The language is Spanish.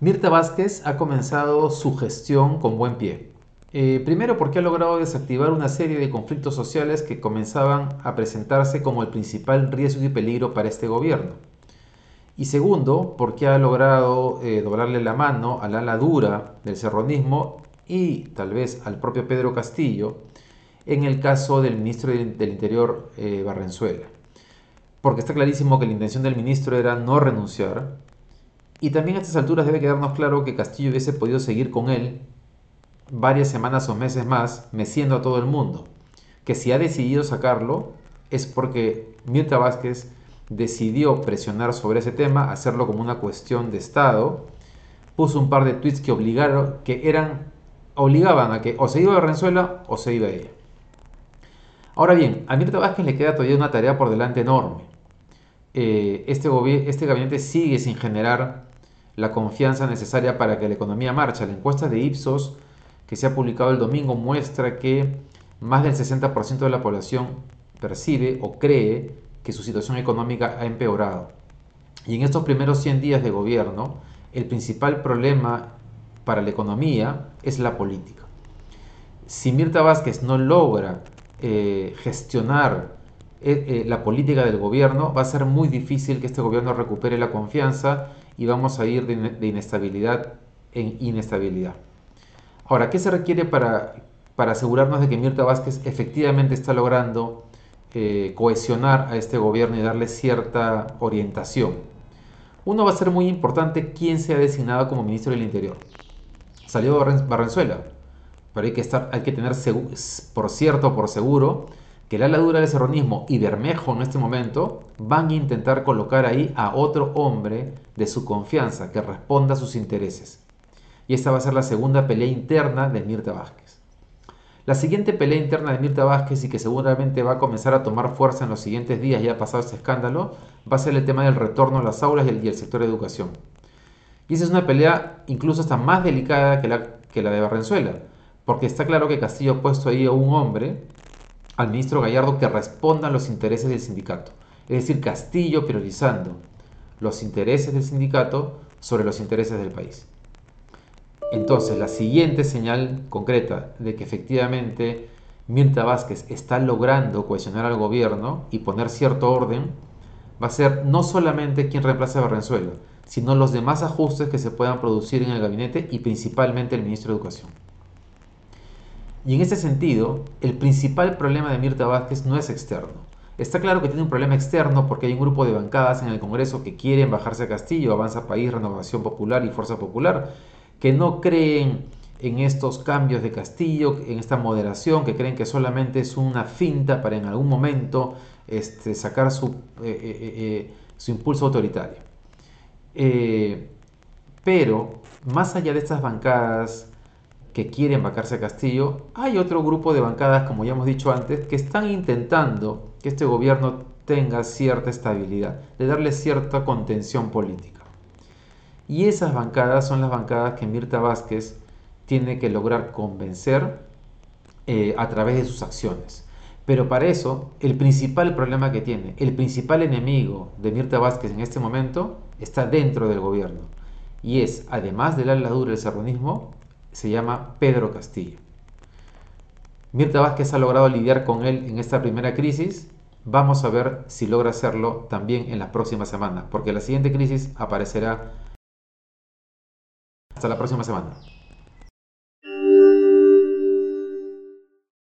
Mirta Vázquez ha comenzado su gestión con buen pie. Eh, primero porque ha logrado desactivar una serie de conflictos sociales que comenzaban a presentarse como el principal riesgo y peligro para este gobierno. Y segundo porque ha logrado eh, doblarle la mano a la ala dura del serronismo y tal vez al propio Pedro Castillo en el caso del ministro del Interior eh, Barrenzuela. Porque está clarísimo que la intención del ministro era no renunciar, y también a estas alturas debe quedarnos claro que Castillo hubiese podido seguir con él varias semanas o meses más, meciendo a todo el mundo. Que si ha decidido sacarlo es porque Mirta Vázquez decidió presionar sobre ese tema, hacerlo como una cuestión de Estado, puso un par de tweets que obligaron, que eran, obligaban a que o se iba a Renzuela o se iba a ella. Ahora bien, a Mirta Vázquez le queda todavía una tarea por delante enorme. Eh, este, este gabinete sigue sin generar la confianza necesaria para que la economía marche. La encuesta de Ipsos que se ha publicado el domingo muestra que más del 60% de la población percibe o cree que su situación económica ha empeorado. Y en estos primeros 100 días de gobierno, el principal problema para la economía es la política. Si Mirta Vázquez no logra eh, gestionar eh, eh, la política del gobierno, va a ser muy difícil que este gobierno recupere la confianza y vamos a ir de, inestabilidad en inestabilidad. Ahora, ¿qué se requiere para, para asegurarnos de que Mirta Vázquez efectivamente está logrando cohesionar a este gobierno y darle cierta orientación? Uno va a ser muy importante quién se ha designado como ministro del Interior. Salió Barrenzuela, pero hay que, estar, hay que tener por cierto, por seguro, que la ladura del serronismo y Bermejo en este momento van a intentar colocar ahí a otro hombre de su confianza que responda a sus intereses. Y esta va a ser la segunda pelea interna de Mirta Vázquez. La siguiente pelea interna de Mirta Vázquez y que seguramente va a comenzar a tomar fuerza en los siguientes días ya pasado este escándalo, va a ser el tema del retorno a las aulas y el, sector de educación. Y esa es una pelea incluso hasta más delicada que la, que la de Barrenzuela, porque está claro que Castillo ha puesto ahí a un hombre al ministro Gallardo que responda a los intereses del sindicato. Es decir, Castillo priorizando los intereses del sindicato sobre los intereses del país. Entonces, la siguiente señal concreta de que efectivamente Mirta Vázquez está logrando cohesionar al gobierno y poner cierto orden va a ser no solamente quien reemplace a Barrenzuela, sino los demás ajustes que se puedan producir en el gabinete y principalmente el ministro de Educación. Y en ese sentido, el principal problema de Mirta Vázquez no es externo. Está claro que tiene un problema externo porque hay un grupo de bancadas en el Congreso que quieren bajarse a Castillo, Avanza País, Renovación Popular y Fuerza Popular, que no creen en estos cambios de Castillo, en esta moderación, que creen que solamente es una finta para en algún momento este, sacar su, eh, eh, eh, su impulso autoritario. pero, más allá de estas bancadas que quieren vacarse a Castillo, hay otro grupo de bancadas, como ya hemos dicho antes, que están intentando que este gobierno tenga cierta estabilidad, de darle cierta contención política. Y esas bancadas son las bancadas que Mirta Vázquez tiene que lograr convencer eh, a través de sus acciones. Pero para eso, el principal problema que tiene, el principal enemigo de Mirta Vázquez en este momento, está dentro del gobierno. Y es, además del ala dura del serronismo, se llama Pedro Castillo. Mirta Vázquez ha logrado lidiar con él en esta primera crisis. Vamos a ver si logra hacerlo también en las próximas semanas, porque la siguiente crisis aparecerá hasta la próxima semana.